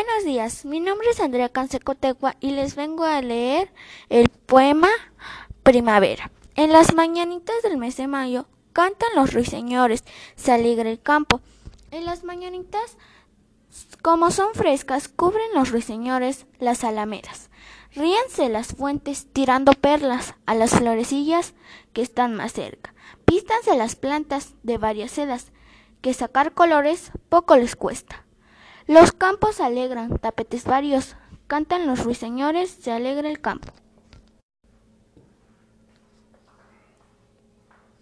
Buenos días, mi nombre es Andrea Canseco Tegua y les vengo a leer el poema Primavera. En las mañanitas del mes de mayo cantan los ruiseñores, se alegra el campo. En las mañanitas, como son frescas, cubren los ruiseñores las alamedas. Ríense las fuentes tirando perlas a las florecillas que están más cerca. Pístanse las plantas de varias sedas, que sacar colores poco les cuesta. Los campos alegran, tapetes varios, cantan los ruiseñores, se alegra el campo.